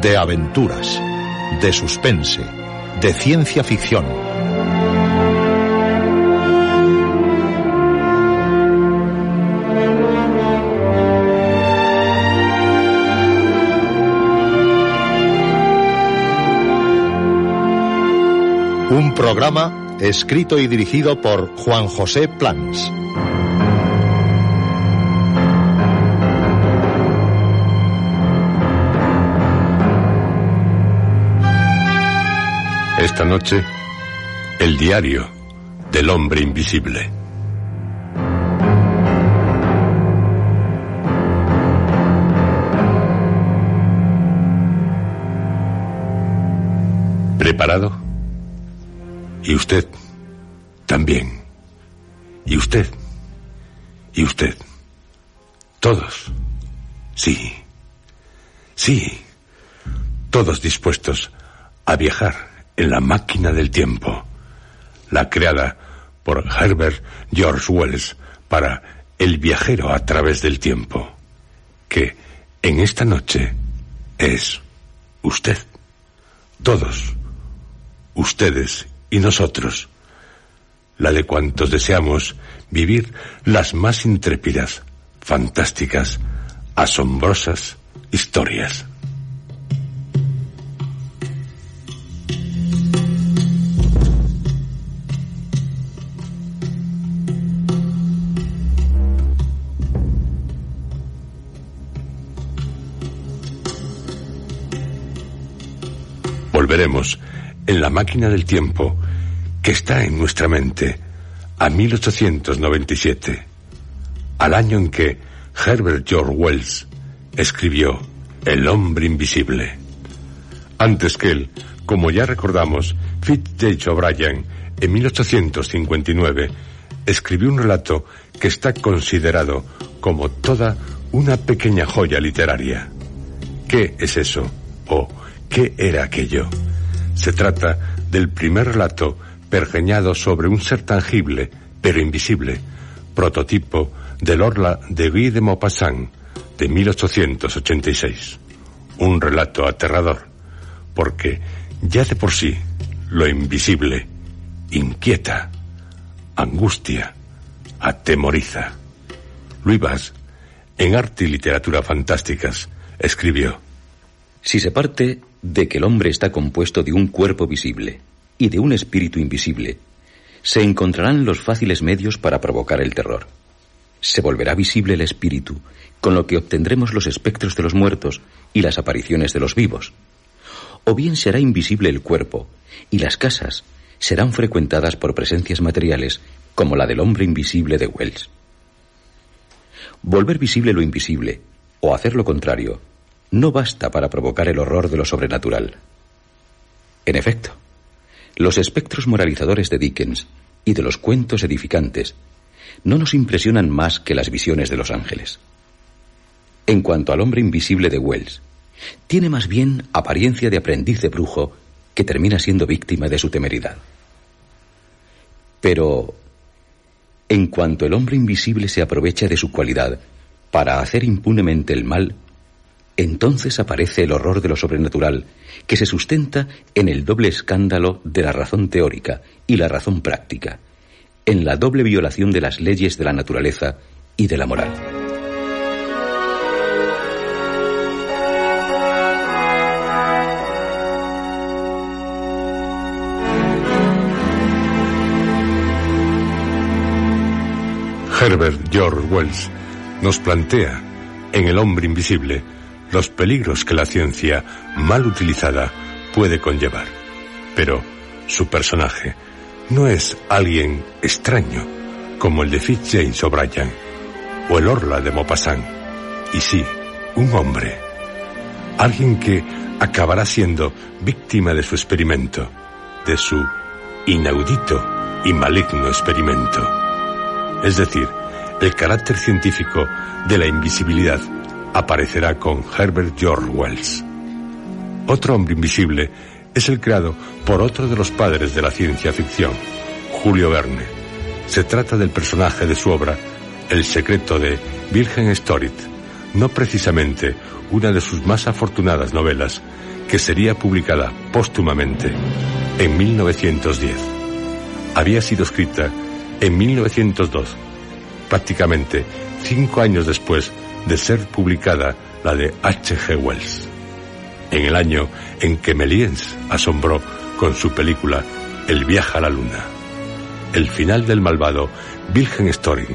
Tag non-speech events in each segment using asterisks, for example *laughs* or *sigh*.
de aventuras, de suspense, de ciencia ficción. Un programa escrito y dirigido por Juan José Plans. Esta noche, el diario del hombre invisible. ¿Preparado? Y usted también. Y usted. Y usted. Todos. Sí. Sí. Todos dispuestos a viajar en la máquina del tiempo, la creada por Herbert George Wells para El viajero a través del tiempo, que en esta noche es usted, todos, ustedes y nosotros, la de cuantos deseamos vivir las más intrépidas, fantásticas, asombrosas historias. Volveremos en la máquina del tiempo que está en nuestra mente a 1897, al año en que Herbert George Wells escribió El hombre invisible. Antes que él, como ya recordamos, Fitzjames O'Brien en 1859 escribió un relato que está considerado como toda una pequeña joya literaria. ¿Qué es eso? ¿O qué era aquello? Se trata del primer relato pergeñado sobre un ser tangible, pero invisible, prototipo del Orla de Guy de Maupassant de 1886. Un relato aterrador, porque ya de por sí lo invisible inquieta, angustia, atemoriza. Louis Bass, en Arte y Literatura Fantásticas, escribió Si se parte de que el hombre está compuesto de un cuerpo visible y de un espíritu invisible, se encontrarán los fáciles medios para provocar el terror. Se volverá visible el espíritu, con lo que obtendremos los espectros de los muertos y las apariciones de los vivos. O bien será invisible el cuerpo, y las casas serán frecuentadas por presencias materiales como la del hombre invisible de Wells. Volver visible lo invisible, o hacer lo contrario, no basta para provocar el horror de lo sobrenatural. En efecto, los espectros moralizadores de Dickens y de los cuentos edificantes no nos impresionan más que las visiones de los ángeles. En cuanto al hombre invisible de Wells, tiene más bien apariencia de aprendiz de brujo que termina siendo víctima de su temeridad. Pero, en cuanto el hombre invisible se aprovecha de su cualidad para hacer impunemente el mal, entonces aparece el horror de lo sobrenatural, que se sustenta en el doble escándalo de la razón teórica y la razón práctica, en la doble violación de las leyes de la naturaleza y de la moral. Herbert George Wells nos plantea en El hombre invisible los peligros que la ciencia mal utilizada puede conllevar. Pero su personaje no es alguien extraño como el de Fitzjames O'Brien o el Orla de Maupassant, y sí, un hombre, Alguien que acabará siendo víctima de su experimento, de su inaudito y maligno experimento. Es decir, el carácter científico de la invisibilidad aparecerá con Herbert George Wells. Otro hombre invisible es el creado por otro de los padres de la ciencia ficción, Julio Verne. Se trata del personaje de su obra El secreto de Virgen Storit, no precisamente una de sus más afortunadas novelas, que sería publicada póstumamente en 1910. Había sido escrita en 1902, prácticamente cinco años después de ser publicada la de H. G. Wells, en el año en que Méliès asombró con su película El viaje a la luna. El final del malvado Wilhelm Story,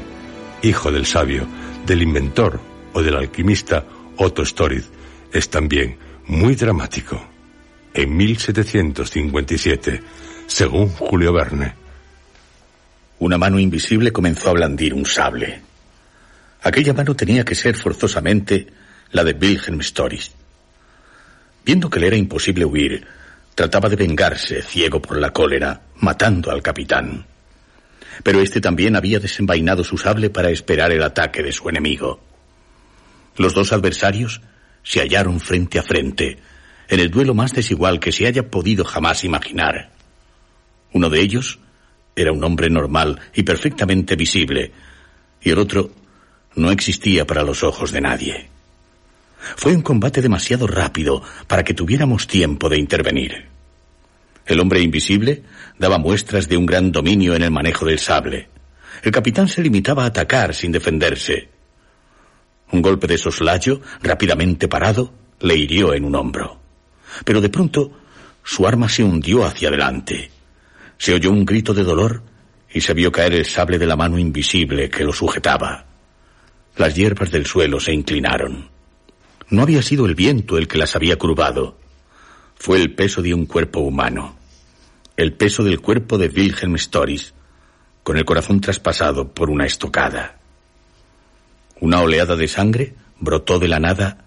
hijo del sabio, del inventor o del alquimista Otto Story, es también muy dramático. En 1757, según Julio Verne. Una mano invisible comenzó a blandir un sable. Aquella mano tenía que ser forzosamente la de Wilhelm Storis. Viendo que le era imposible huir, trataba de vengarse, ciego por la cólera, matando al capitán. Pero este también había desenvainado su sable para esperar el ataque de su enemigo. Los dos adversarios se hallaron frente a frente, en el duelo más desigual que se haya podido jamás imaginar. Uno de ellos era un hombre normal y perfectamente visible, y el otro no existía para los ojos de nadie. Fue un combate demasiado rápido para que tuviéramos tiempo de intervenir. El hombre invisible daba muestras de un gran dominio en el manejo del sable. El capitán se limitaba a atacar sin defenderse. Un golpe de soslayo, rápidamente parado, le hirió en un hombro. Pero de pronto su arma se hundió hacia adelante. Se oyó un grito de dolor y se vio caer el sable de la mano invisible que lo sujetaba. Las hierbas del suelo se inclinaron. No había sido el viento el que las había curvado. Fue el peso de un cuerpo humano. El peso del cuerpo de Wilhelm Storis, con el corazón traspasado por una estocada. Una oleada de sangre brotó de la nada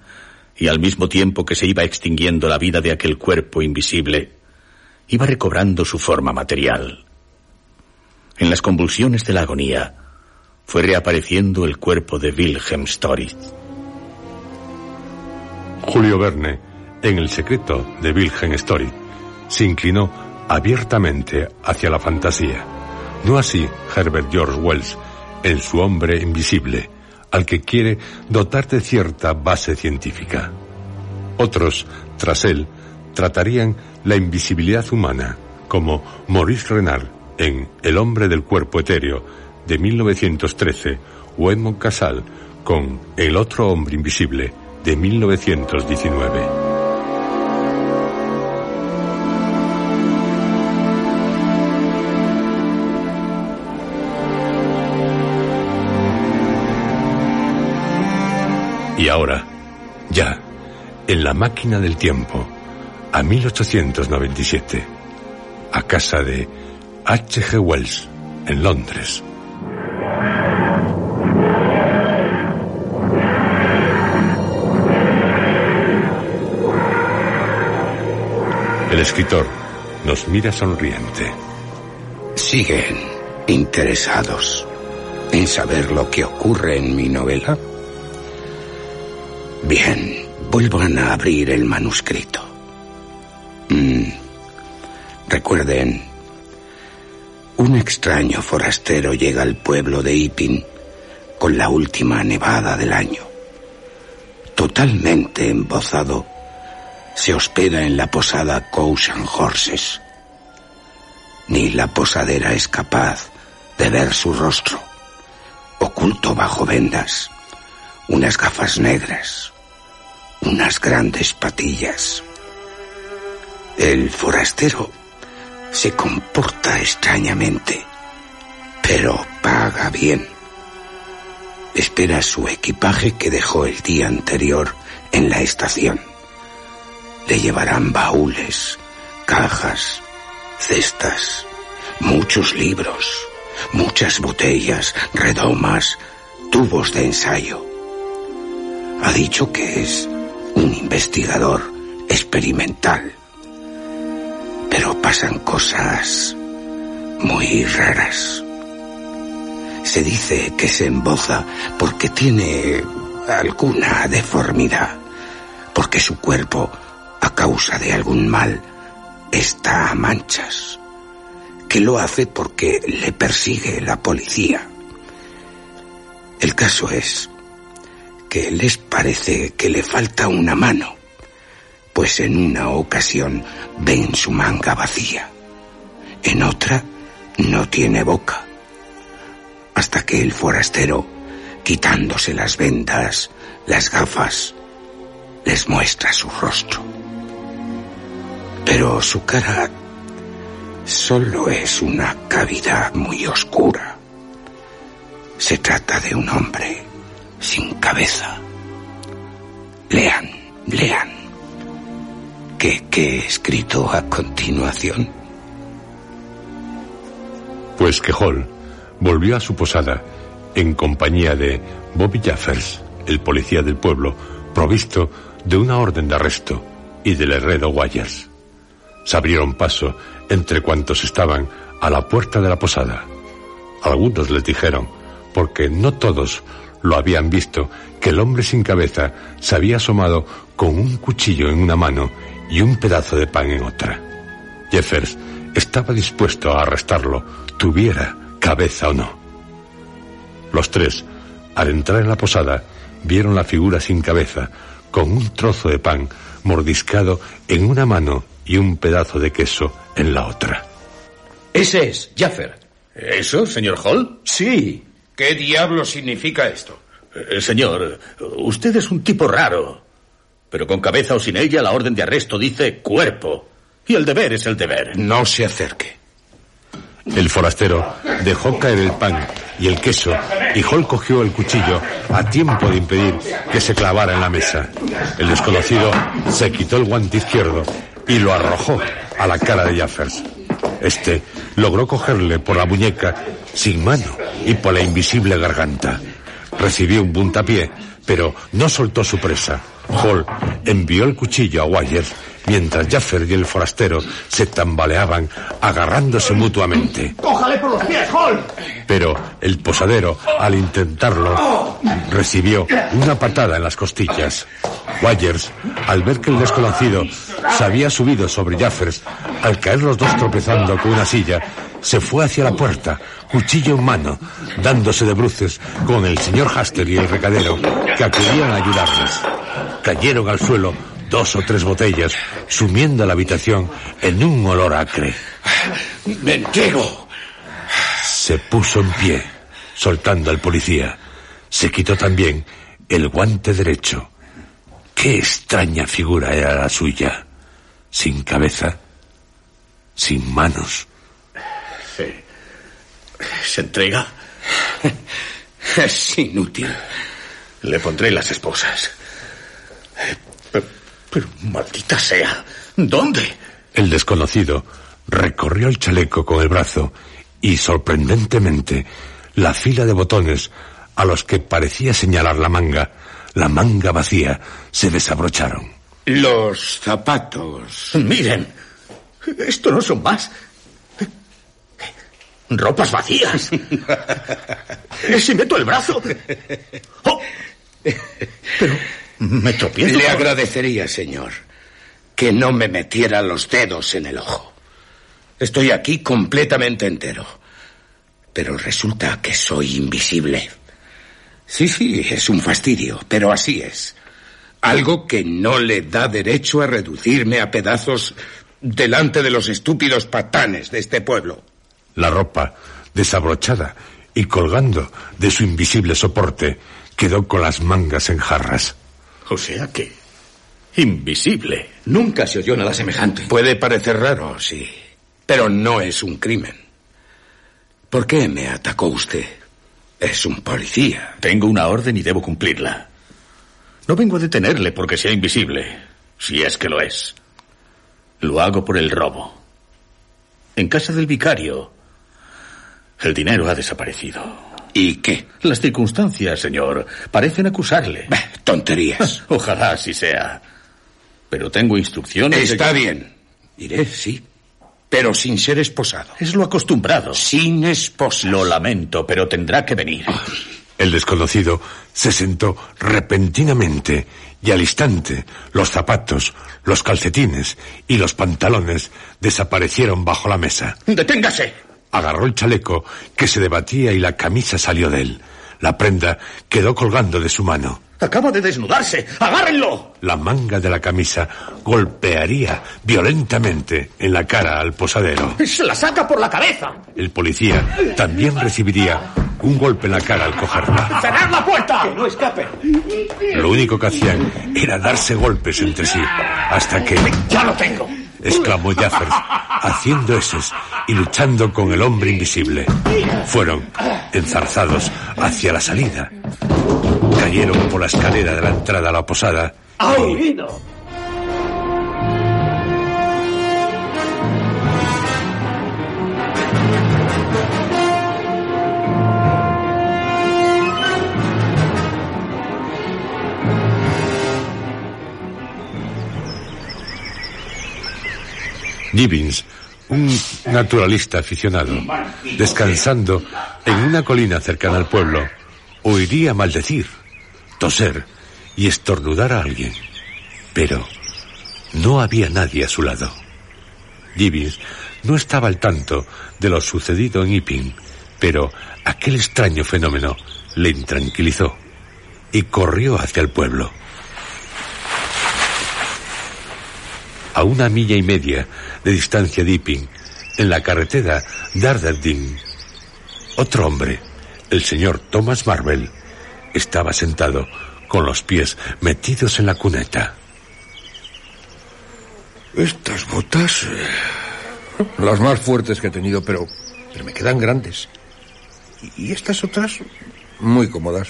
y al mismo tiempo que se iba extinguiendo la vida de aquel cuerpo invisible, iba recobrando su forma material. En las convulsiones de la agonía, fue reapareciendo el cuerpo de Wilhelm Story. Julio Verne, en El secreto de Wilhelm Story, se inclinó abiertamente hacia la fantasía. No así Herbert George Wells en su hombre invisible, al que quiere dotar de cierta base científica. Otros, tras él, tratarían la invisibilidad humana, como Maurice Renard en El hombre del cuerpo etéreo de 1913 o Edmond Casal con El otro hombre invisible de 1919. Y ahora, ya, en la máquina del tiempo, a 1897, a casa de H. G. Wells, en Londres. El escritor nos mira sonriente. ¿Siguen interesados en saber lo que ocurre en mi novela? Bien, vuelvan a abrir el manuscrito. Mm, recuerden, un extraño forastero llega al pueblo de Ipin con la última nevada del año. Totalmente embozado, se hospeda en la posada Cows Horses. Ni la posadera es capaz de ver su rostro, oculto bajo vendas, unas gafas negras, unas grandes patillas. El forastero se comporta extrañamente, pero paga bien. Espera su equipaje que dejó el día anterior en la estación. Le llevarán baúles, cajas, cestas, muchos libros, muchas botellas, redomas, tubos de ensayo. Ha dicho que es un investigador experimental. Pero pasan cosas muy raras. Se dice que se emboza porque tiene alguna deformidad, porque su cuerpo, a causa de algún mal, está a manchas, que lo hace porque le persigue la policía. El caso es que les parece que le falta una mano, pues en una ocasión ven su manga vacía, en otra no tiene boca, hasta que el forastero, quitándose las vendas, las gafas, les muestra su rostro. Pero su cara solo es una cavidad muy oscura. Se trata de un hombre sin cabeza. Lean, lean. ¿Qué, qué escrito a continuación? Pues que Hall volvió a su posada en compañía de Bobby Jaffers, el policía del pueblo, provisto de una orden de arresto, y del herrero Wires. Se abrieron paso entre cuantos estaban a la puerta de la posada. Algunos les dijeron, porque no todos lo habían visto, que el hombre sin cabeza se había asomado con un cuchillo en una mano y un pedazo de pan en otra. Jeffers estaba dispuesto a arrestarlo, tuviera cabeza o no. Los tres, al entrar en la posada, vieron la figura sin cabeza, con un trozo de pan mordiscado en una mano y un pedazo de queso en la otra. Ese es, Jaffer. ¿Eso, señor Hall? Sí. ¿Qué diablo significa esto? Eh, señor, usted es un tipo raro. Pero con cabeza o sin ella, la orden de arresto dice cuerpo. Y el deber es el deber. No se acerque. El forastero dejó caer el pan y el queso y Hall cogió el cuchillo a tiempo de impedir que se clavara en la mesa. El desconocido se quitó el guante izquierdo y lo arrojó a la cara de Jaffers. Este logró cogerle por la muñeca sin mano y por la invisible garganta. Recibió un puntapié, pero no soltó su presa. Hall envió el cuchillo a Wires mientras Jaffer y el forastero se tambaleaban agarrándose mutuamente. ¡Cójale por los pies, Hall! Pero el posadero, al intentarlo, recibió una patada en las costillas. Wires, al ver que el desconocido se había subido sobre Jaffers, al caer los dos tropezando con una silla, se fue hacia la puerta, cuchillo en mano, dándose de bruces con el señor Haster y el recadero, que acudían a ayudarles. Cayeron al suelo dos o tres botellas, sumiendo la habitación en un olor acre. ¡Me entrego! Se puso en pie, soltando al policía. Se quitó también el guante derecho. Qué extraña figura era la suya. Sin cabeza, sin manos. ¿Se, se entrega? Es inútil. Le pondré las esposas. Pero, maldita sea. ¿Dónde? El desconocido recorrió el chaleco con el brazo y, sorprendentemente, la fila de botones a los que parecía señalar la manga, la manga vacía, se desabrocharon. Los zapatos. Miren, esto no son más. Ropas vacías. *laughs* si meto el brazo. Oh, pero *laughs* me tropiezo. Le agradecería, señor, que no me metiera los dedos en el ojo. Estoy aquí completamente entero. Pero resulta que soy invisible. Sí, sí, es un fastidio, pero así es. Algo que no le da derecho a reducirme a pedazos delante de los estúpidos patanes de este pueblo. La ropa, desabrochada y colgando de su invisible soporte, quedó con las mangas en jarras. O sea que... Invisible. Nunca se oyó nada semejante. Puede parecer raro, sí, pero no es un crimen. ¿Por qué me atacó usted? Es un policía. Tengo una orden y debo cumplirla. No vengo a detenerle porque sea invisible, si es que lo es. Lo hago por el robo. En casa del vicario, el dinero ha desaparecido. ¿Y qué? Las circunstancias, señor, parecen acusarle. Bah, tonterías. *laughs* Ojalá así sea. Pero tengo instrucciones. Está de... bien. Iré, sí. Pero sin ser esposado. Es lo acostumbrado. Sin esposa. Lo lamento, pero tendrá que venir. El desconocido se sentó repentinamente y al instante los zapatos, los calcetines y los pantalones desaparecieron bajo la mesa. ¡Deténgase! Agarró el chaleco que se debatía y la camisa salió de él. La prenda quedó colgando de su mano. Acaba de desnudarse. ¡Agárrenlo! La manga de la camisa golpearía violentamente en la cara al posadero. ¡Se la saca por la cabeza! El policía también recibiría un golpe en la cara al cogerla. ¡Cerrad la puerta! ¡Que no escape! Lo único que hacían era darse golpes entre sí, hasta que... ¡Ya lo tengo! Exclamó Jaffer, haciendo eses y luchando con el hombre invisible. Fueron enzarzados hacia la salida. Cayeron por la escalera de la entrada a la posada. ¡Ha huido! Gibbons, un naturalista aficionado, descansando en una colina cercana al pueblo, oiría maldecir, toser y estornudar a alguien. Pero no había nadie a su lado. Gibbons no estaba al tanto de lo sucedido en Iping, pero aquel extraño fenómeno le intranquilizó y corrió hacia el pueblo. A una milla y media de distancia de Iping, en la carretera Darderding. Otro hombre, el señor Thomas Marvel, estaba sentado con los pies metidos en la cuneta. Estas botas. eh, las más fuertes que he tenido, pero, pero me quedan grandes. Y estas otras, muy cómodas.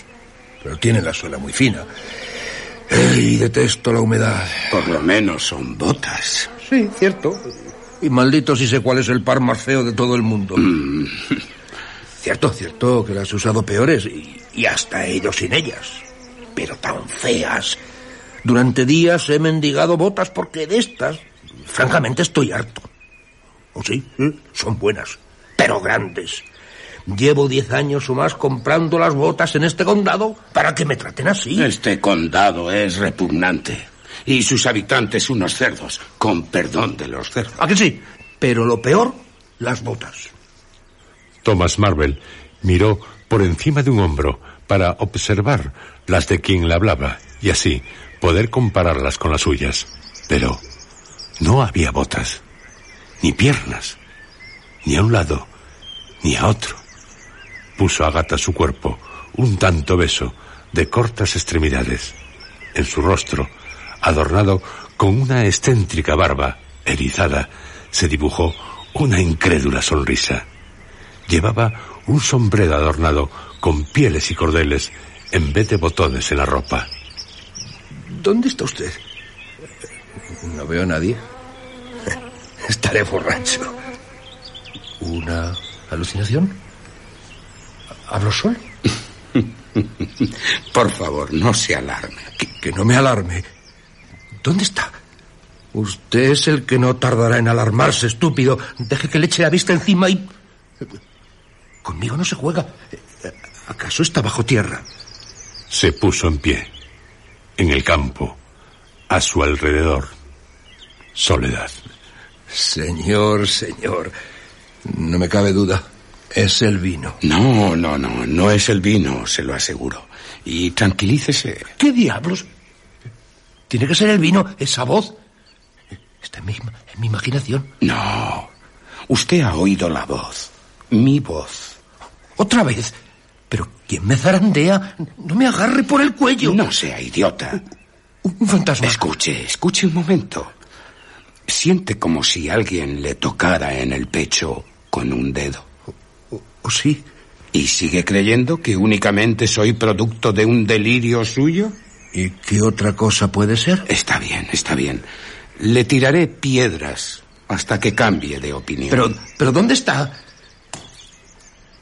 Pero tienen la suela muy fina. Eh, y detesto la humedad. Por lo menos son botas. Sí, cierto. Y maldito si sé cuál es el par más feo de todo el mundo. Cierto, cierto, que las he usado peores y, y hasta ellos sin ellas. Pero tan feas. Durante días he mendigado botas porque de estas, francamente, estoy harto. ¿O sí? sí, Son buenas, pero grandes. Llevo diez años o más comprando las botas en este condado para que me traten así. Este condado es repugnante. Y sus habitantes unos cerdos, con perdón de los cerdos. ¿A que sí? Pero lo peor, las botas. Thomas Marvel miró por encima de un hombro para observar las de quien le hablaba y así poder compararlas con las suyas. Pero no había botas, ni piernas, ni a un lado, ni a otro. Puso a gata su cuerpo un tanto beso de cortas extremidades. En su rostro, adornado con una excéntrica barba erizada, se dibujó una incrédula sonrisa. Llevaba un sombrero adornado con pieles y cordeles en vez de botones en la ropa. ¿Dónde está usted? No veo a nadie. Estaré borracho. ¿Una alucinación? ¿Hablo solo? *laughs* Por favor, no se alarme. Que, que no me alarme. ¿Dónde está? Usted es el que no tardará en alarmarse, estúpido. Deje que le eche la vista encima y... Conmigo no se juega. ¿Acaso está bajo tierra? Se puso en pie, en el campo, a su alrededor. Soledad. Señor, señor. No me cabe duda. Es el vino. No, no, no, no es el vino, se lo aseguro. Y tranquilícese. ¿Qué diablos? Tiene que ser el vino, esa voz. Está en mi, en mi imaginación. No, usted ha oído la voz, mi voz. Otra vez. Pero ¿quién me zarandea? No me agarre por el cuello. No sea idiota. Un fantasma. Escuche, escuche un momento. Siente como si alguien le tocara en el pecho con un dedo. ¿O Oh, sí? ¿Y sigue creyendo que únicamente soy producto de un delirio suyo? ¿Y qué otra cosa puede ser? Está bien, está bien. Le tiraré piedras hasta que cambie de opinión. Pero, pero ¿dónde está?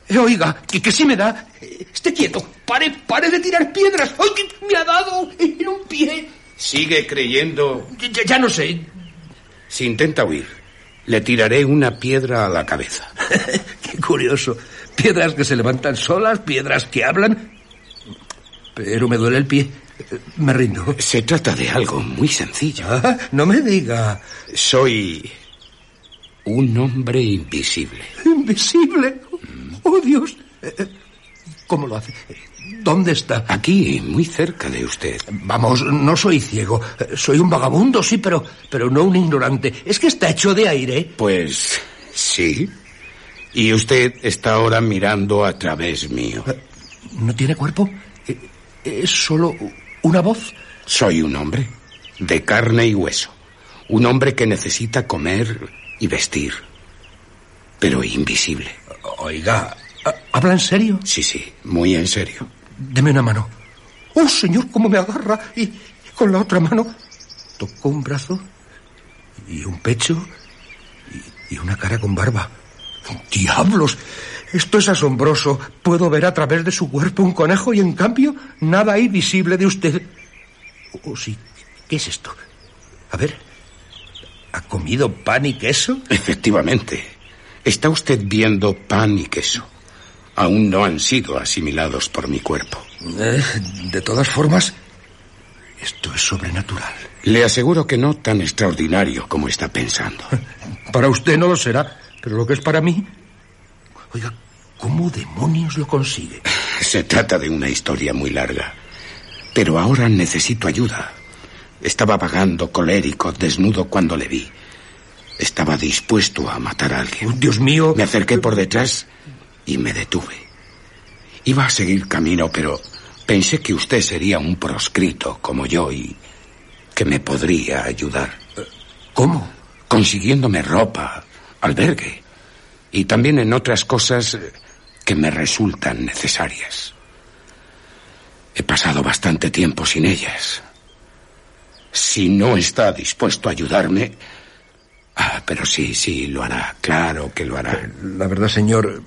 Eh, oiga, que, que sí me da. Esté quieto. Pare, pare de tirar piedras. ¡Ay, que me ha dado en un pie! Sigue creyendo. Ya, ya no sé. Si intenta huir, le tiraré una piedra a la cabeza. *laughs* Curioso. Piedras que se levantan solas, piedras que hablan. Pero me duele el pie. Me rindo. Se trata de algo muy sencillo. Ah, no me diga. Soy un hombre invisible. Invisible. Oh, Dios. Eh, eh, ¿Cómo lo hace? ¿Dónde está? Aquí, muy cerca de usted. Vamos, no soy ciego. Soy un vagabundo, sí, pero, pero no un ignorante. Es que está hecho de aire. Pues sí. Y usted está ahora mirando a través mío. ¿No tiene cuerpo? Eh, ¿Es solo una voz? Soy un hombre de carne y hueso. Un hombre que necesita comer y vestir. Pero invisible. Oiga, ¿habla en serio? Sí, sí, muy en serio. Deme una mano. Oh, señor, cómo me agarra. Y con la otra mano tocó un brazo y un pecho y, y una cara con barba. ¡Diablos! Esto es asombroso. Puedo ver a través de su cuerpo un conejo y en cambio nada hay visible de usted. Oh, sí. ¿Qué es esto? A ver. ¿Ha comido pan y queso? Efectivamente. Está usted viendo pan y queso. Aún no han sido asimilados por mi cuerpo. Eh, de todas formas, esto es sobrenatural. Le aseguro que no tan extraordinario como está pensando. *laughs* Para usted no lo será, pero lo que es para mí... Oiga, ¿cómo demonios lo consigue? *laughs* Se trata de una historia muy larga. Pero ahora necesito ayuda. Estaba vagando colérico, desnudo cuando le vi. Estaba dispuesto a matar a alguien. Dios mío. Me acerqué por detrás y me detuve. Iba a seguir camino, pero pensé que usted sería un proscrito como yo y que me podría ayudar. ¿Cómo? Consiguiéndome ropa, albergue y también en otras cosas que me resultan necesarias. He pasado bastante tiempo sin ellas. Si no está dispuesto a ayudarme... Ah, pero sí, sí, lo hará. Claro que lo hará. La verdad, señor,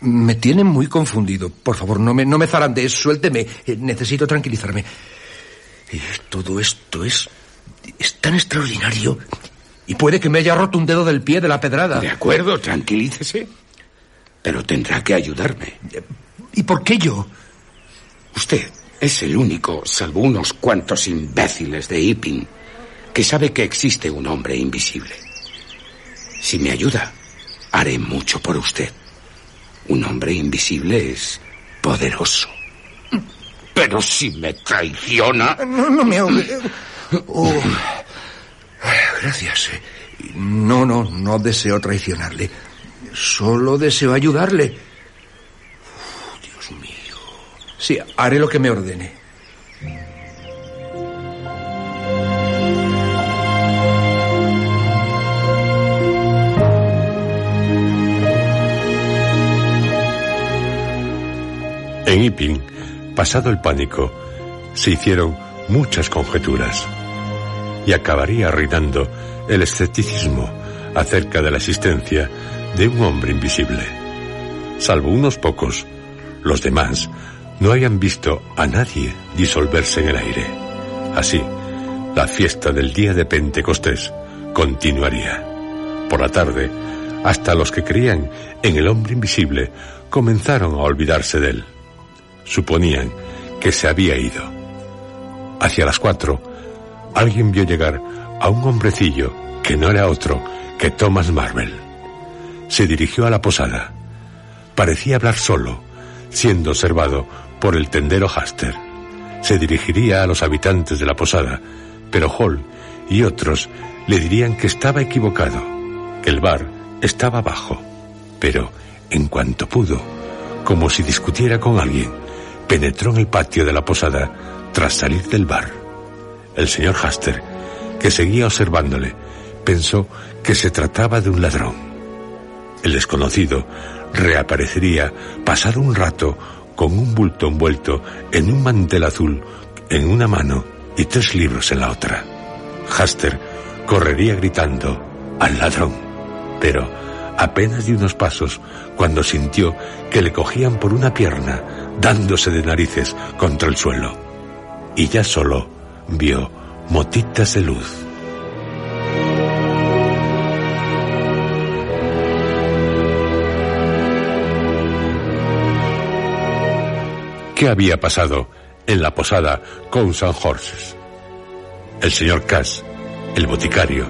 me tiene muy confundido. Por favor, no me, no me zarandees, suélteme. Eh, Necesito tranquilizarme. Eh, Todo esto es... es tan extraordinario. Y puede que me haya roto un dedo del pie de la pedrada. De acuerdo, tranquilícese. Pero tendrá que ayudarme. ¿Y por qué yo? Usted es el único, salvo unos cuantos imbéciles de Ipin, que sabe que existe un hombre invisible. Si me ayuda, haré mucho por usted. Un hombre invisible es poderoso. Pero si me traiciona... No, no me ahogue. *clears throat* Oh. Gracias. No, no, no deseo traicionarle. Solo deseo ayudarle. Dios mío. Sí, haré lo que me ordene. En Iping, pasado el pánico, se hicieron muchas conjeturas y acabaría reinando el escepticismo acerca de la existencia de un hombre invisible. Salvo unos pocos, los demás no habían visto a nadie disolverse en el aire. Así, la fiesta del día de Pentecostés continuaría. Por la tarde, hasta los que creían en el hombre invisible comenzaron a olvidarse de él. Suponían que se había ido. Hacia las cuatro, alguien vio llegar a un hombrecillo que no era otro que Thomas Marvel. Se dirigió a la posada. Parecía hablar solo, siendo observado por el tendero Haster. Se dirigiría a los habitantes de la posada, pero Hall y otros le dirían que estaba equivocado, que el bar estaba abajo. Pero, en cuanto pudo, como si discutiera con alguien, penetró en el patio de la posada tras salir del bar. El señor Haster, que seguía observándole, pensó que se trataba de un ladrón. El desconocido reaparecería pasado un rato con un bulto envuelto en un mantel azul en una mano y tres libros en la otra. Haster correría gritando al ladrón, pero apenas dio unos pasos cuando sintió que le cogían por una pierna dándose de narices contra el suelo. Y ya solo vio motitas de luz. ¿Qué había pasado en la posada con San Horses? El señor Cass, el boticario,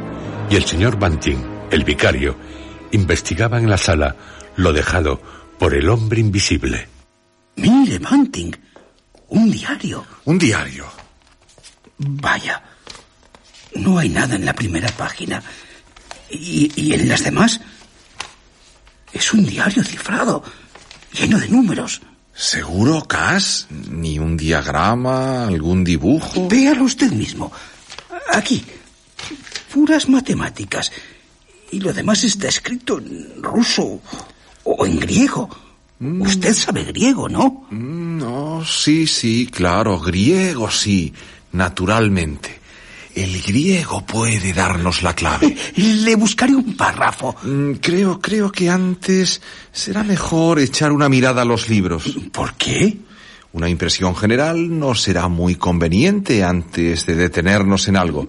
y el señor Banting, el vicario, investigaban en la sala lo dejado por el hombre invisible. Mire, Banting, un diario. Un diario. Vaya, no hay nada en la primera página. ¿Y, y en las demás? Es un diario cifrado, lleno de números. ¿Seguro, Cass? ¿Ni un diagrama, algún dibujo? Véalo usted mismo. Aquí. Puras matemáticas. Y lo demás está escrito en ruso o en griego. Usted sabe griego, ¿no? Mm, No, sí, sí, claro, griego sí, naturalmente. El griego puede darnos la clave. *laughs* Le buscaré un párrafo. Mm, Creo, creo que antes será mejor echar una mirada a los libros. ¿Por qué? Una impresión general no será muy conveniente antes de detenernos en algo.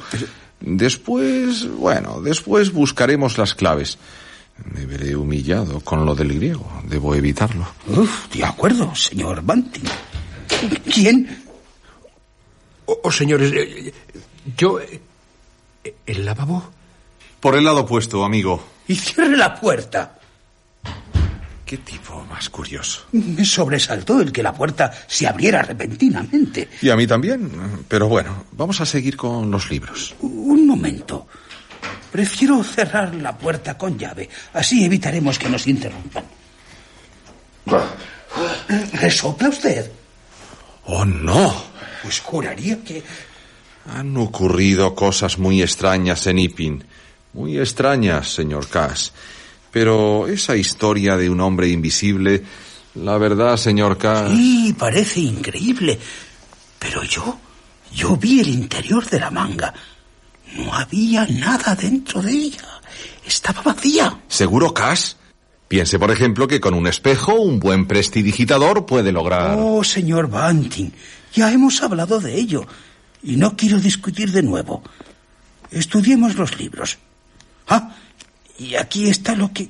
Después, bueno, después buscaremos las claves. Me veré humillado con lo del griego. Debo evitarlo. Uf, de acuerdo, señor Banting. ¿Quién? Oh, oh, señores, eh, yo... eh, ¿El lavabo? Por el lado opuesto, amigo. Y cierre la puerta. Qué tipo más curioso. Me sobresaltó el que la puerta se abriera repentinamente. Y a mí también. Pero bueno, vamos a seguir con los libros. Un momento. Prefiero cerrar la puerta con llave. Así evitaremos que nos interrumpan. ¿Resopla usted? Oh, no. Pues juraría que... Han ocurrido cosas muy extrañas en Ipin. Muy extrañas, señor Cass. Pero esa historia de un hombre invisible, la verdad, señor Cass. Sí, parece increíble. Pero yo... Yo vi el interior de la manga. No había nada dentro de ella. Estaba vacía. ¿Seguro, Cass? Piense, por ejemplo, que con un espejo, un buen prestidigitador puede lograr. Oh, señor Banting, ya hemos hablado de ello. Y no quiero discutir de nuevo. Estudiemos los libros. Ah, y aquí está lo que.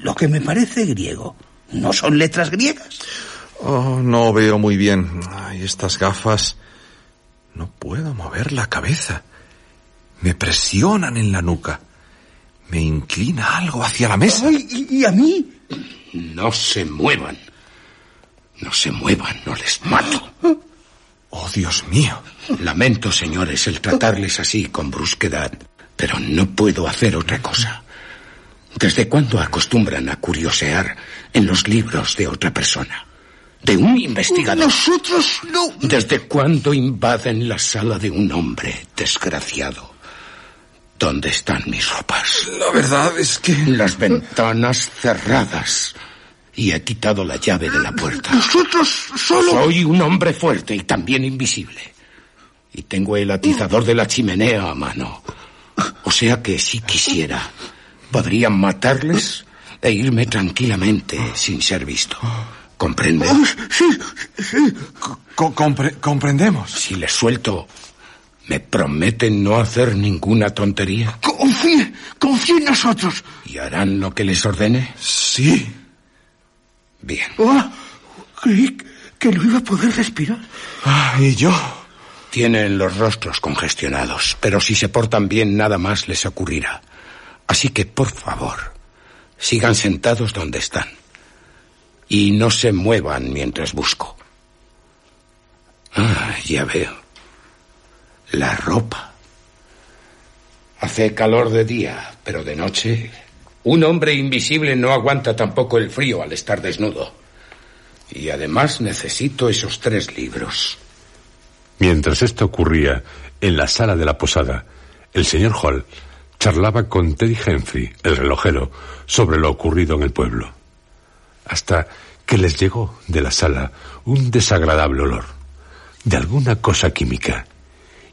lo que me parece griego. ¿No son letras griegas? Oh, no veo muy bien. Ay, estas gafas. No puedo mover la cabeza. Me presionan en la nuca. Me inclina algo hacia la mesa. Ay, ¿y, y a mí? No se muevan. No se muevan, no les mato. Oh, Dios mío. Lamento, señores, el tratarles así con brusquedad, pero no puedo hacer otra cosa. ¿Desde cuándo acostumbran a curiosear en los libros de otra persona? De un investigador. Nosotros no. ¿Desde cuándo invaden la sala de un hombre desgraciado? ¿Dónde están mis ropas? La verdad es que... Las ventanas cerradas. Y he quitado la llave de la puerta. Nosotros solo. Soy un hombre fuerte y también invisible. Y tengo el atizador de la chimenea a mano. O sea que si quisiera, podría matarles e irme tranquilamente sin ser visto. ¿Comprende? Sí, sí. Compre- comprendemos. Si les suelto, ¿me prometen no hacer ninguna tontería? Confíe, confíe en nosotros. ¿Y harán lo que les ordene? Sí. Bien. Ah, creí que no iba a poder respirar. Ah, ¿Y yo? Tienen los rostros congestionados, pero si se portan bien nada más les ocurrirá. Así que, por favor, sigan sentados donde están. Y no se muevan mientras busco. Ah, ya veo. La ropa. Hace calor de día, pero de noche... Un hombre invisible no aguanta tampoco el frío al estar desnudo. Y además necesito esos tres libros. Mientras esto ocurría en la sala de la posada, el señor Hall charlaba con Teddy Henry, el relojero, sobre lo ocurrido en el pueblo. Hasta que les llegó de la sala un desagradable olor, de alguna cosa química,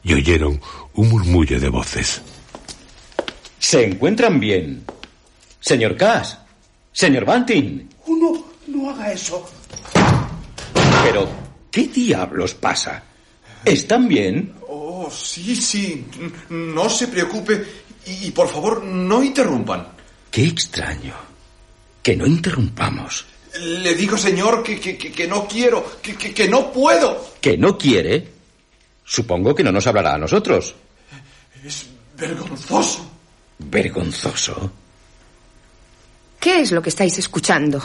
y oyeron un murmullo de voces. ¿Se encuentran bien? Señor Cass, señor Banting. Oh, no, no haga eso. Pero, ¿qué diablos pasa? ¿Están bien? Oh, sí, sí. No se preocupe y, por favor no interrumpan. Qué extraño. Que no interrumpamos. Le digo, señor, que, que, no quiero, que, que no puedo. ¿Que no quiere? Supongo que no nos hablará a nosotros. Es vergonzoso. ¿Vergonzoso? ¿Qué es lo que estáis escuchando?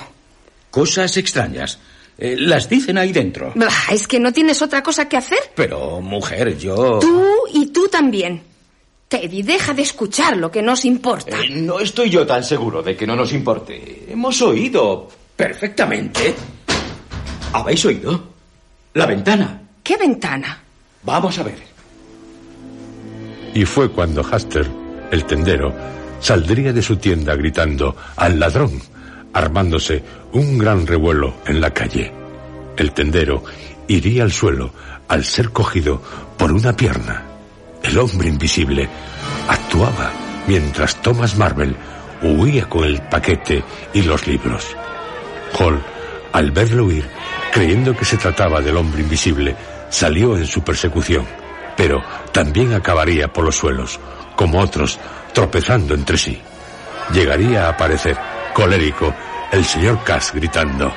Cosas extrañas. Eh, las dicen ahí dentro. es que no tienes otra cosa que hacer. Pero, mujer, yo... Tú y tú también. Teddy, deja de escuchar lo que nos importa. Eh, no estoy yo tan seguro de que no nos importe. Hemos oído perfectamente. ¿Habéis oído? La ventana. ¿Qué ventana? Vamos a ver. Y fue cuando Haster, el tendero, saldría de su tienda gritando al ladrón, armándose un gran revuelo en la calle. El tendero iría al suelo al ser cogido por una pierna. El hombre invisible actuaba mientras Thomas Marvel huía con el paquete y los libros. Hall, al verlo huir, creyendo que se trataba del hombre invisible, salió en su persecución, pero también acabaría por los suelos, como otros, tropezando entre sí. Llegaría a aparecer, colérico, el señor Cass gritando.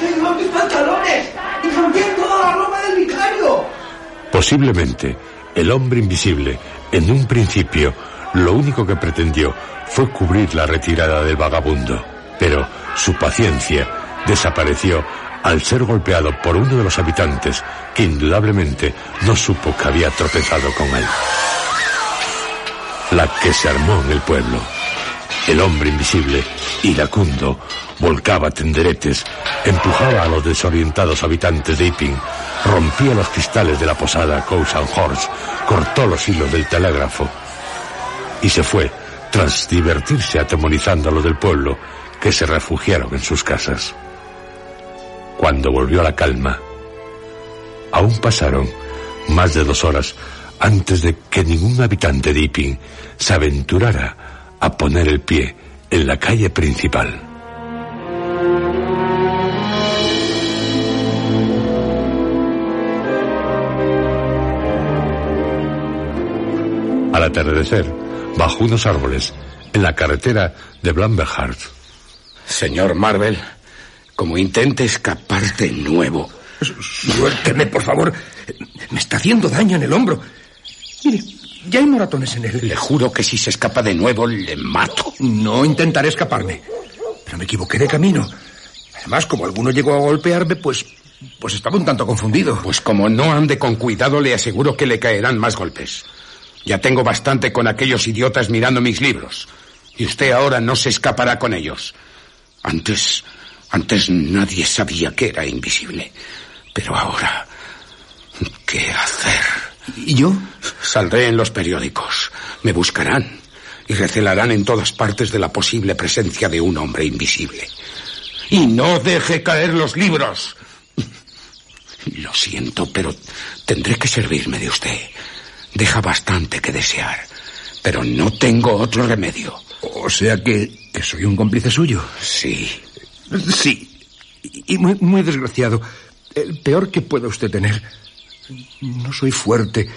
¡Señor, mis pantalones! ¡Y toda la ropa del vicario! Posiblemente, el hombre invisible, en un principio, lo único que pretendió fue cubrir la retirada del vagabundo, pero su paciencia desapareció al ser golpeado por uno de los habitantes que indudablemente no supo que había tropezado con él. La que se armó en el pueblo. El hombre invisible, iracundo, volcaba tenderetes, empujaba a los desorientados habitantes de Iping, rompía los cristales de la posada Cousin Horse, cortó los hilos del telégrafo y se fue tras divertirse atemorizando a los del pueblo que se refugiaron en sus casas. Cuando volvió la calma, aún pasaron más de dos horas antes de que ningún habitante de Iping se aventurara a poner el pie en la calle principal. Al atardecer, bajo unos árboles, en la carretera de Blamberhart. Señor Marvel, como intente escapar de nuevo. Suélteme, por favor. Me está haciendo daño en el hombro. Mire, ya hay moratones en él. Le juro que si se escapa de nuevo, le mato. No intentaré escaparme. Pero me equivoqué de camino. Además, como alguno llegó a golpearme, pues. Pues estaba un tanto confundido. Pues como no ande con cuidado, le aseguro que le caerán más golpes. Ya tengo bastante con aquellos idiotas mirando mis libros. Y usted ahora no se escapará con ellos. Antes. Antes nadie sabía que era invisible. Pero ahora. ¿Qué hacer? ¿Y yo? Saldré en los periódicos. Me buscarán. Y recelarán en todas partes de la posible presencia de un hombre invisible. Y no deje caer los libros. Lo siento, pero tendré que servirme de usted. Deja bastante que desear. Pero no tengo otro remedio. O sea que, que soy un cómplice suyo. Sí. Sí. Y muy, muy desgraciado. El peor que pueda usted tener. No soy fuerte.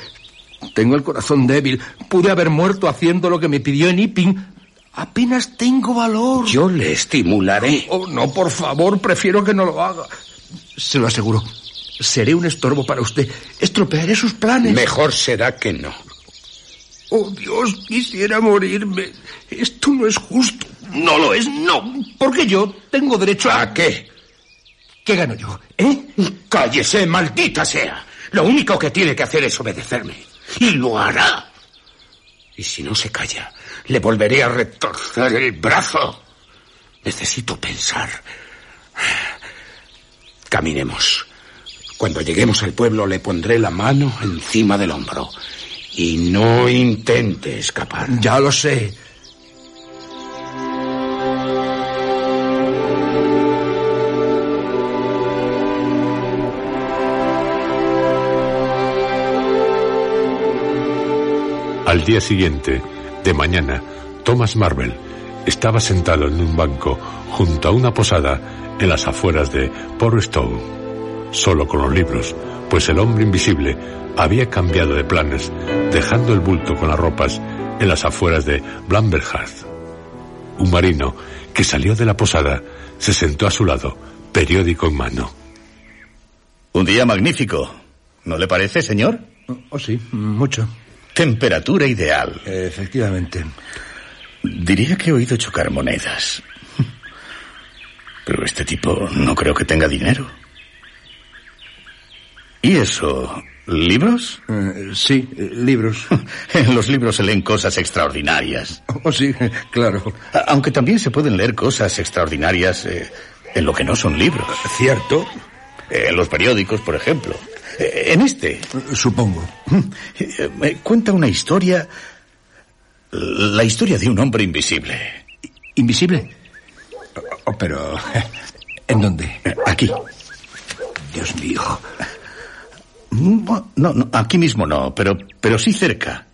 Tengo el corazón débil. Pude haber muerto haciendo lo que me pidió en Iping. Apenas tengo valor. Yo le estimularé. Oh, no, por favor, prefiero que no lo haga. Se lo aseguro. Seré un estorbo para usted. Estropearé sus planes. Mejor será que no. Oh, Dios, quisiera morirme. Esto no es justo. No lo es, no. Porque yo tengo derecho a... ¿A qué? ¿Qué gano yo? ¿Eh? Cállese, maldita sea. Lo único que tiene que hacer es obedecerme. Y lo hará. Y si no se calla, le volveré a retorcer el brazo. Necesito pensar. Caminemos. Cuando lleguemos al pueblo le pondré la mano encima del hombro. Y no intente escapar. Ya lo sé. Al día siguiente, de mañana, Thomas Marvel estaba sentado en un banco junto a una posada en las afueras de Portstow. solo con los libros, pues el hombre invisible había cambiado de planes, dejando el bulto con las ropas en las afueras de Blamberhart. Un marino que salió de la posada se sentó a su lado, periódico en mano. Un día magnífico, ¿no le parece, señor? Oh, sí, mucho. Temperatura ideal. Efectivamente. Diría que he oído chocar monedas. Pero este tipo no creo que tenga dinero. ¿Y eso? ¿Libros? Eh, sí, eh, libros. *laughs* En los libros se leen cosas extraordinarias. Oh, sí, claro. Aunque también se pueden leer cosas extraordinarias eh, en lo que no son libros. ¿Cierto? En los periódicos, por ejemplo. Eh, En este. Supongo. eh, Me cuenta una historia. La historia de un hombre invisible. ¿Invisible? Oh, pero... *laughs* ¿En dónde? Aquí. Dios mío. No, no, aquí mismo no, pero, pero sí cerca.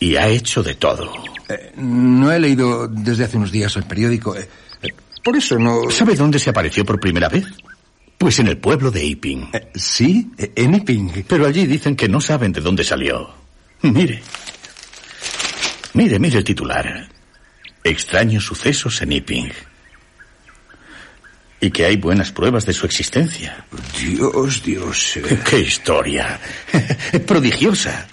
Y ha hecho de todo. Eh, no he leído desde hace unos días el periódico. eh, eh, por eso no... ¿Sabe dónde se apareció por primera vez? Pues en el pueblo de Iping. Eh, ¿Sí? ¿En Iping? Pero allí dicen que no saben de dónde salió. Mire. Mire, mire el titular. Extraños sucesos en Iping. Y que hay buenas pruebas de su existencia. Dios, Dios. *laughs* ¡Qué historia! *laughs* Prodigiosa.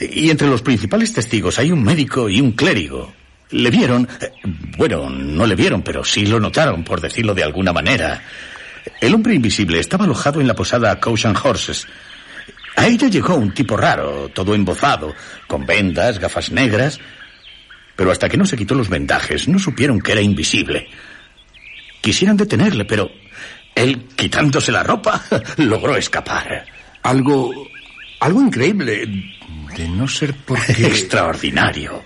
Y entre los principales testigos hay un médico y un clérigo. Le vieron, eh, bueno, no le vieron, pero sí lo notaron, por decirlo de alguna manera. El hombre invisible estaba alojado en la posada Caution Horses. A ella llegó un tipo raro, todo embozado, con vendas, gafas negras. Pero hasta que no se quitó los vendajes, no supieron que era invisible. Quisieran detenerle, pero él, quitándose la ropa, *laughs* logró escapar. Algo... Algo increíble. De no ser porque... *laughs* Extraordinario.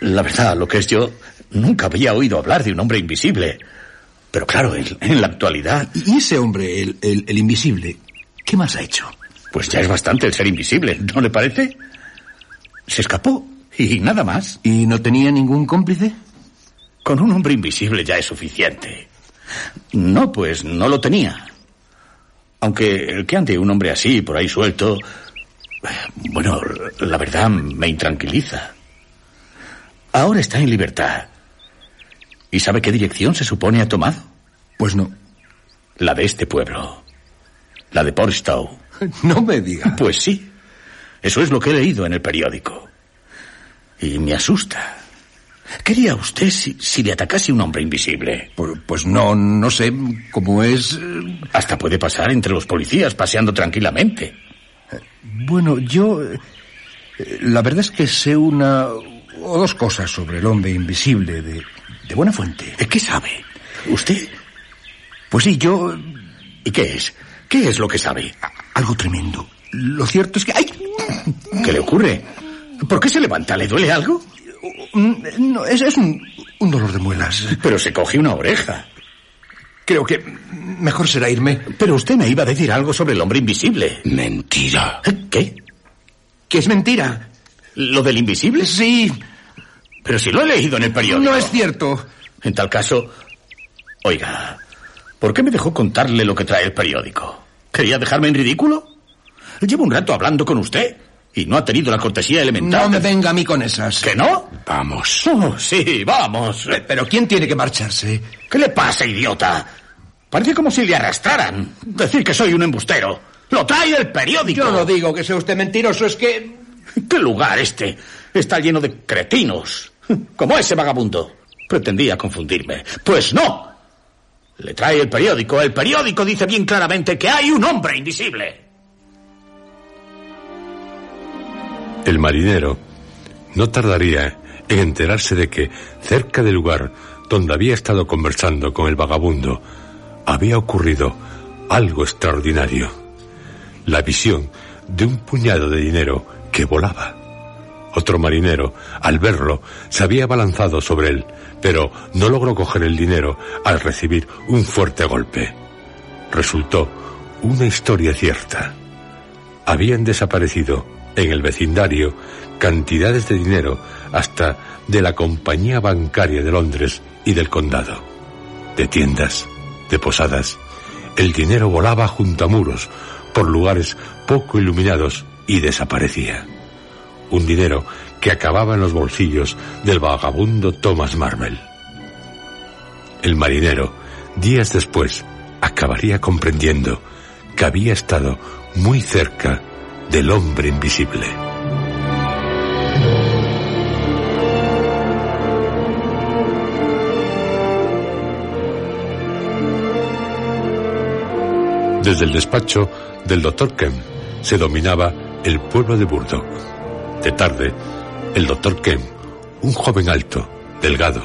La verdad, lo que es yo, nunca había oído hablar de un hombre invisible. Pero claro, en, en la actualidad, ¿Y ese hombre, el, el- el invisible, qué más ha hecho? pues ya es bastante el ser invisible, ¿no le parece? Se escapó y nada más. ¿Y no tenía ningún cómplice? Con un hombre invisible ya es suficiente. No, pues no lo tenía. Aunque el que ande un hombre así por ahí suelto, bueno, la verdad me intranquiliza. Ahora está en libertad. ¿Y sabe qué dirección se supone ha tomado? Pues no. La de este pueblo. La de Portstow. *laughs* No me diga. Pues sí. Eso es lo que he leído en el periódico. Y me asusta. ¿Qué haría usted si, si le atacase un hombre invisible? Pues, pues no, no sé cómo es. eh, Hasta puede pasar entre los policías paseando tranquilamente. Bueno, yo... eh, La verdad es que sé una o dos cosas sobre el hombre invisible de, de buena fuente. ¿Qué sabe? ¿Usted? Pues sí, yo... ¿Y qué es? ¿Qué es lo que sabe? Algo tremendo. Lo cierto es que... ¡Ay! ¿Qué le ocurre? ¿Por qué se levanta? ¿Le duele algo? Mm, No, es, es un, un dolor de muelas. Pero se coge una oreja. Creo que mejor será irme. Pero usted me iba a decir algo sobre el hombre invisible. Mentira. ¿Qué? Que es mentira. ¿Lo del invisible? Sí, Pero si lo he leído en el periódico. no es cierto. En tal caso, oiga, ¿por qué me dejó contarle lo que trae el periódico? ¿Quería dejarme en ridículo? Llevo un rato hablando con usted y no ha tenido la cortesía elemental. No me venga a mí con esas. ¿Que no? Vamos. Oh, sí, vamos. Pero ¿quién tiene que marcharse? ¿Qué le pasa, idiota? Parece como si le arrastraran. Decir que soy un embustero. Lo trae el periódico. Yo no digo que sea usted mentiroso, es que... ¿Qué lugar este? Está lleno de cretinos. *laughs* Como ese vagabundo. Pretendía confundirme. Pues no. Le trae el periódico. El periódico dice bien claramente que hay un hombre invisible. El marinero no tardaría en enterarse de que cerca del lugar donde había estado conversando con el vagabundo había ocurrido algo extraordinario. La visión de un puñado de dinero que volaba. Otro marinero, al verlo, se había abalanzado sobre él, pero no logró coger el dinero al recibir un fuerte golpe. Resultó una historia cierta. Habían desaparecido en el vecindario cantidades de dinero hasta de la compañía bancaria de Londres y del condado, de tiendas, de posadas El dinero volaba junto a muros, por lugares poco iluminados y desaparecía. Un dinero que acababa en los bolsillos del vagabundo Thomas Marvel. El marinero, días después, acabaría comprendiendo que había estado muy cerca del hombre invisible. Desde el despacho del doctor Kemp se dominaba el pueblo de Burdock. De tarde, el doctor Kemp, un joven alto, delgado,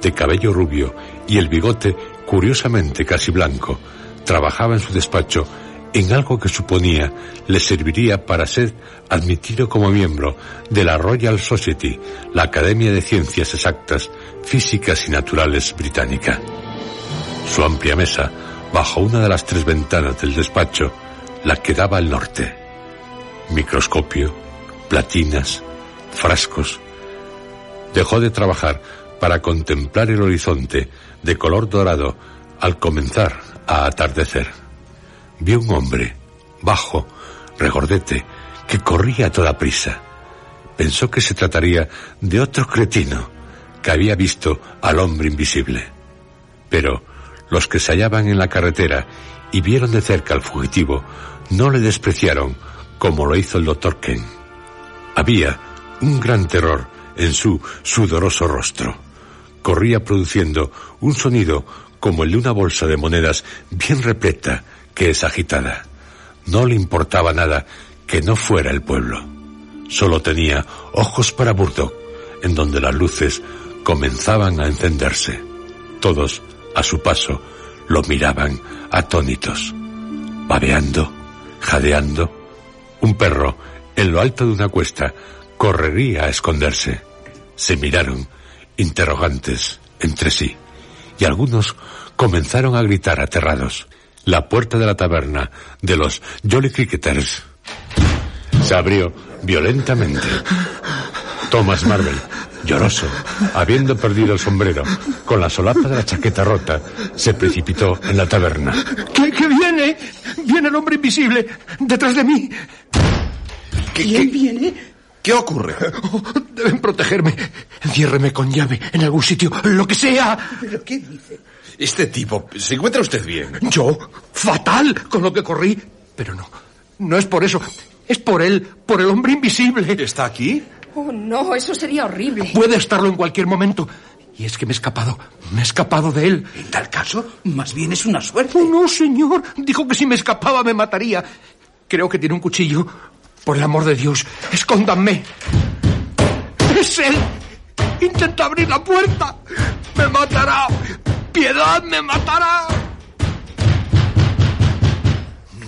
de cabello rubio y el bigote curiosamente casi blanco, trabajaba en su despacho en algo que suponía le serviría para ser admitido como miembro de la Royal Society, la Academia de Ciencias Exactas, Físicas y Naturales británica. Su amplia mesa, bajo una de las tres ventanas del despacho, la que daba al norte. Microscopio, platinas, frascos. Dejó de trabajar para contemplar el horizonte de color dorado al comenzar a atardecer. Vio un hombre, bajo, regordete, que corría a toda prisa. Pensó que se trataría de otro cretino que había visto al hombre invisible. Pero los que se hallaban en la carretera y vieron de cerca al fugitivo no le despreciaron como lo hizo el doctor Ken. Había un gran terror en su sudoroso rostro. Corría produciendo un sonido como el de una bolsa de monedas bien repleta que es agitada. No le importaba nada que no fuera el pueblo. Solo tenía ojos para Burdock, en donde las luces comenzaban a encenderse. Todos, a su paso, lo miraban atónitos, babeando, jadeando. Un perro, en lo alto de una cuesta, correría a esconderse. Se miraron, interrogantes, entre sí, y algunos comenzaron a gritar aterrados. La puerta de la taberna de los Jolly Cricketers se abrió violentamente. Thomas Marvel, lloroso, habiendo perdido el sombrero, con la solapa de la chaqueta rota, se precipitó en la taberna. ¿Qué, qué viene? Viene el hombre invisible detrás de mí. ¿Quién viene? ¿Qué ocurre? Oh, *laughs* deben protegerme. Enciérreme con llave en algún sitio, lo que sea. ¿Pero qué dice? Este tipo, ¿se encuentra usted bien? Yo, fatal con lo que corrí. Pero no, no es por eso. Es por él, por el hombre invisible. ¿Está aquí? Oh, no, eso sería horrible. Puede estarlo en cualquier momento. Y es que me he escapado, me he escapado de él. En tal caso, más bien es una suerte. Oh, no, señor. Dijo que si me escapaba me mataría. Creo que tiene un cuchillo. Por el amor de Dios, escóndanme. Es él. Intenta abrir la puerta. Me matará. Piedad, me matará.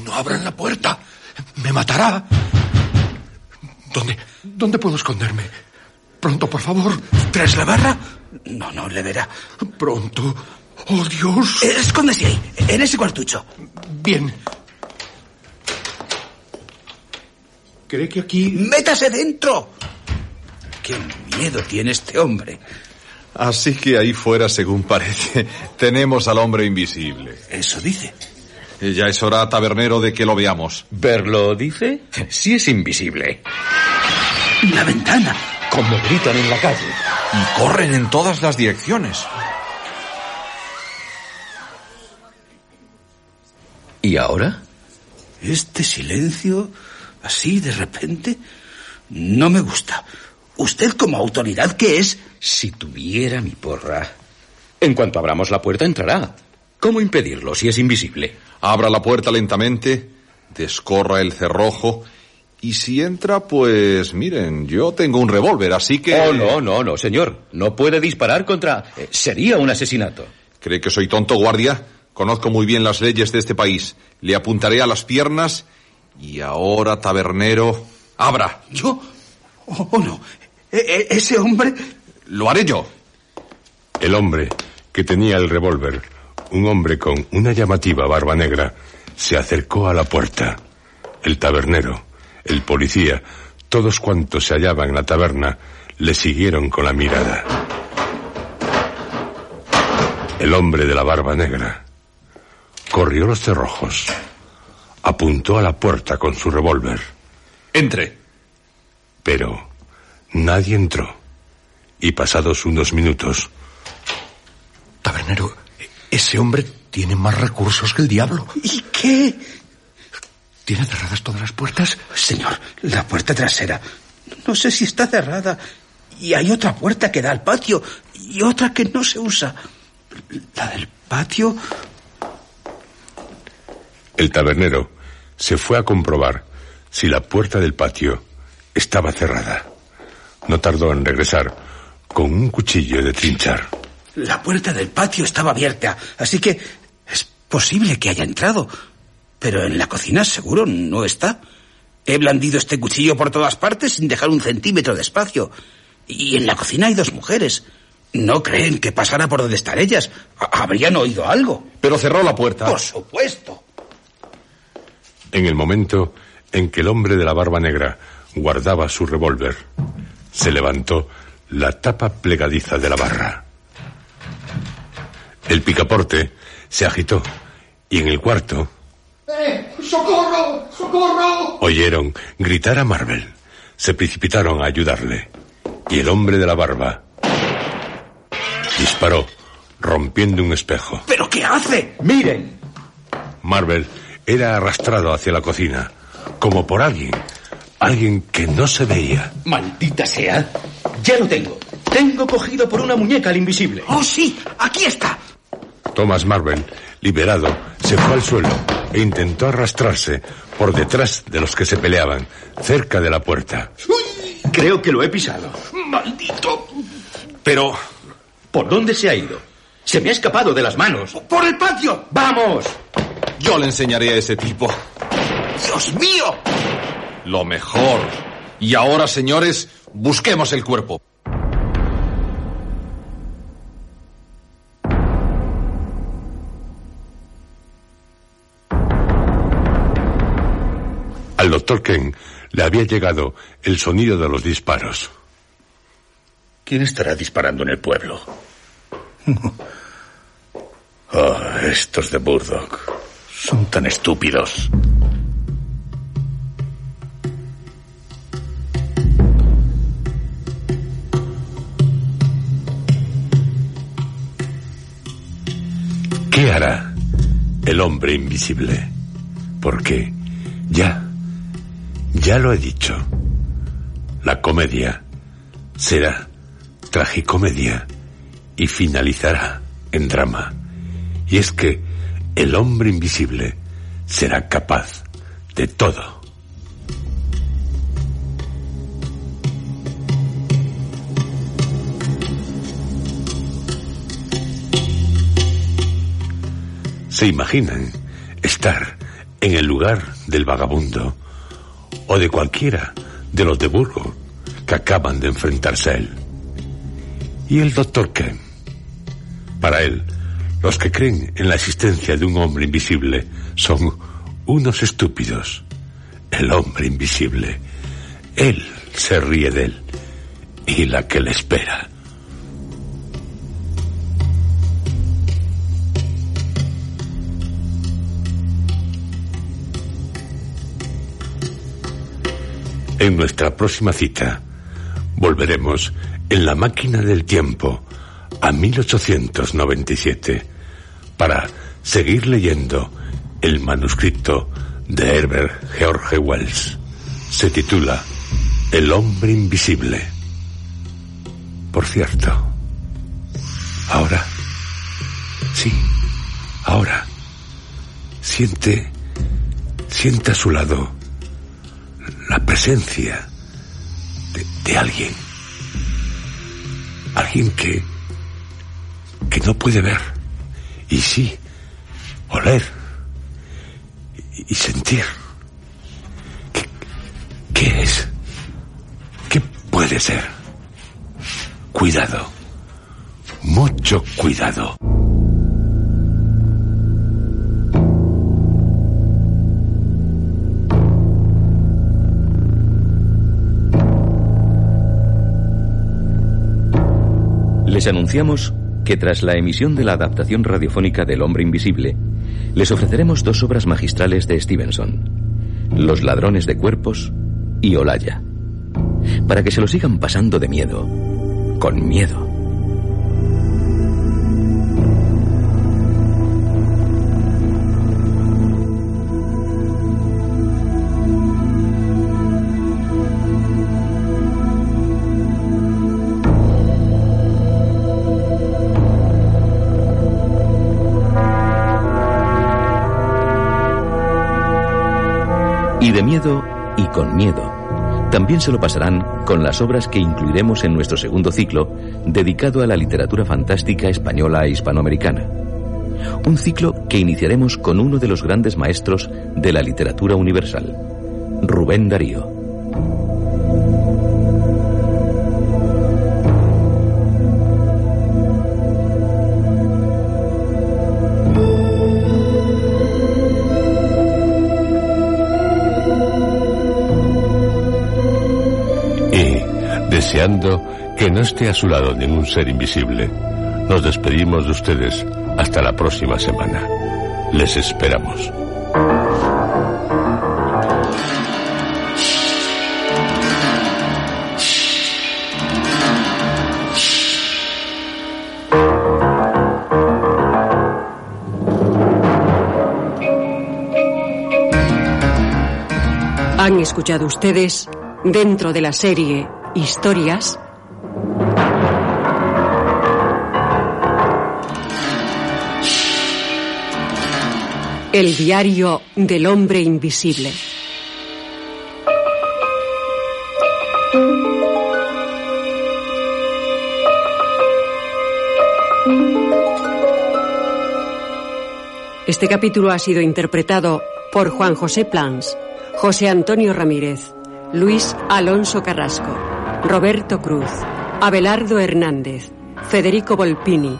No abran la puerta. Me matará. ¿Dónde, dónde puedo esconderme? Pronto, por favor. ¿Tras la barra? No, no, le verá. Pronto. Oh, Dios. Eh, Escóndese ahí, en ese cuartucho. Bien. ¿Cree que aquí... ¡Métase dentro! ¡Qué miedo tiene este hombre! Así que ahí fuera, según parece, *laughs* tenemos al hombre invisible. Eso dice. Ya es hora, tabernero, de que lo veamos. ¿Verlo dice? Sí es invisible. La ventana. Como gritan en la calle. Y corren en todas las direcciones. ¿Y ahora? Este silencio, así de repente, no me gusta. Usted como autoridad, ¿qué es? Si tuviera mi porra. En cuanto abramos la puerta, entrará. ¿Cómo impedirlo si es invisible? Abra la puerta lentamente, descorra el cerrojo y si entra, pues miren, yo tengo un revólver, así que... Oh, no, no, no, señor. No puede disparar contra... eh, sería un asesinato. ¿Cree que soy tonto, guardia? Conozco muy bien las leyes de este país. Le apuntaré a las piernas y ahora, tabernero, abra. ¿Yo? Oh, oh, no. E- e- ese hombre... Lo haré yo. El hombre que tenía el revólver, un hombre con una llamativa barba negra, se acercó a la puerta. El tabernero, el policía, todos cuantos se hallaban en la taberna, le siguieron con la mirada. El hombre de la barba negra. corrió los cerrojos, apuntó a la puerta con su revólver. Entre. Pero nadie entró. Y pasados unos minutos... Tabernero, ese hombre tiene más recursos que el diablo. ¿Y qué? ¿Tiene cerradas todas las puertas? Señor, la puerta trasera. No sé si está cerrada. Y hay otra puerta que da al patio y otra que no se usa. La del patio. El tabernero se fue a comprobar si la puerta del patio estaba cerrada. No tardó en regresar con un cuchillo de trinchar. La puerta del patio estaba abierta, así que es posible que haya entrado. Pero en la cocina seguro no está. He blandido este cuchillo por todas partes sin dejar un centímetro de espacio. Y en la cocina hay dos mujeres. ¿No creen que pasara por donde están ellas? Habrían oído algo. Pero cerró la puerta. Por supuesto. En el momento en que el hombre de la barba negra guardaba su revólver, se levantó la tapa plegadiza de la barra. El picaporte se agitó y en el cuarto ¡Eh! ¡Socorro! ¡Socorro! oyeron gritar a Marvel. Se precipitaron a ayudarle y el hombre de la barba disparó rompiendo un espejo. ¿Pero qué hace? Miren. Marvel era arrastrado hacia la cocina, como por alguien, alguien que no se veía. Maldita sea. Ya lo tengo. Tengo cogido por una muñeca al invisible. Oh, sí, aquí está. Thomas Marvel, liberado, se fue al suelo e intentó arrastrarse por detrás de los que se peleaban, cerca de la puerta. Creo que lo he pisado. ¡Maldito! Pero... ¿Por dónde se ha ido? Se me ha escapado de las manos. ¡Por el patio! ¡Vamos! Yo le enseñaré a ese tipo. ¡Dios mío! Lo mejor. Y ahora, señores, busquemos el cuerpo. Al doctor Ken le había llegado el sonido de los disparos. ¿Quién estará disparando en el pueblo? Oh, *laughs* estos de Burdock son tan estúpidos. ¿Qué hará el hombre invisible? Porque ya, ya lo he dicho, la comedia será tragicomedia y finalizará en drama. Y es que el hombre invisible será capaz de todo. ¿Se imaginan estar en el lugar del vagabundo o de cualquiera de los de Burgo que acaban de enfrentarse a él? ¿Y el doctor Ken? Para él, los que creen en la existencia de un hombre invisible son unos estúpidos. El hombre invisible. Él se ríe de él. Y la que le espera. En nuestra próxima cita volveremos en la máquina del tiempo a 1897 para seguir leyendo el manuscrito de Herbert George Wells. Se titula El hombre invisible. Por cierto, ahora, sí, ahora, siente, siente a su lado la presencia de, de alguien. Alguien que, que no puede ver. Y sí, oler. Y, sentir. ¿Qué, ¿Qué es? ¿Qué puede ser? Cuidado. Mucho cuidado. Les anunciamos que tras la emisión de la adaptación radiofónica del Hombre Invisible, les ofreceremos dos obras magistrales de Stevenson, Los ladrones de cuerpos y Olaya, para que se lo sigan pasando de miedo, con miedo. Y de miedo y con miedo. También se lo pasarán con las obras que incluiremos en nuestro segundo ciclo, dedicado a la literatura fantástica española e hispanoamericana. Un ciclo que iniciaremos con uno de los grandes maestros de la literatura universal, Rubén Darío. Deseando que no esté a su lado ningún ser invisible, nos despedimos de ustedes hasta la próxima semana. Les esperamos. Han escuchado ustedes, dentro de la serie Historias, El diario del hombre invisible. Este capítulo ha sido interpretado por Juan José Plans, José Antonio Ramírez, Luis Alonso Carrasco, Roberto Cruz, Abelardo Hernández, Federico Volpini,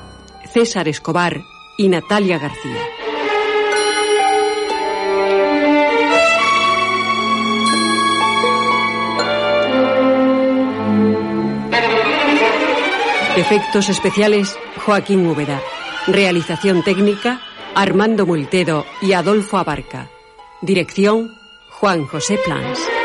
César Escobar y Natalia García. Efectos especiales, Joaquín Úbeda. Realización técnica, Armando Multedo y Adolfo Abarca. Dirección, Juan José Plans.